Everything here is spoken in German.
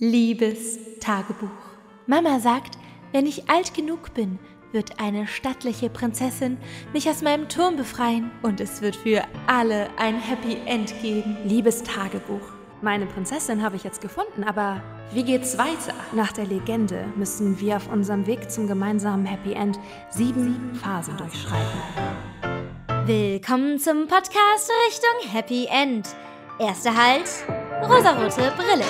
Liebes Tagebuch. Mama sagt, wenn ich alt genug bin, wird eine stattliche Prinzessin mich aus meinem Turm befreien und es wird für alle ein Happy End geben. Liebes Tagebuch. Meine Prinzessin habe ich jetzt gefunden, aber wie geht's weiter? Nach der Legende müssen wir auf unserem Weg zum gemeinsamen Happy End sieben Phasen durchschreiten. Willkommen zum Podcast Richtung Happy End. Erster Halt, rosarote Brille.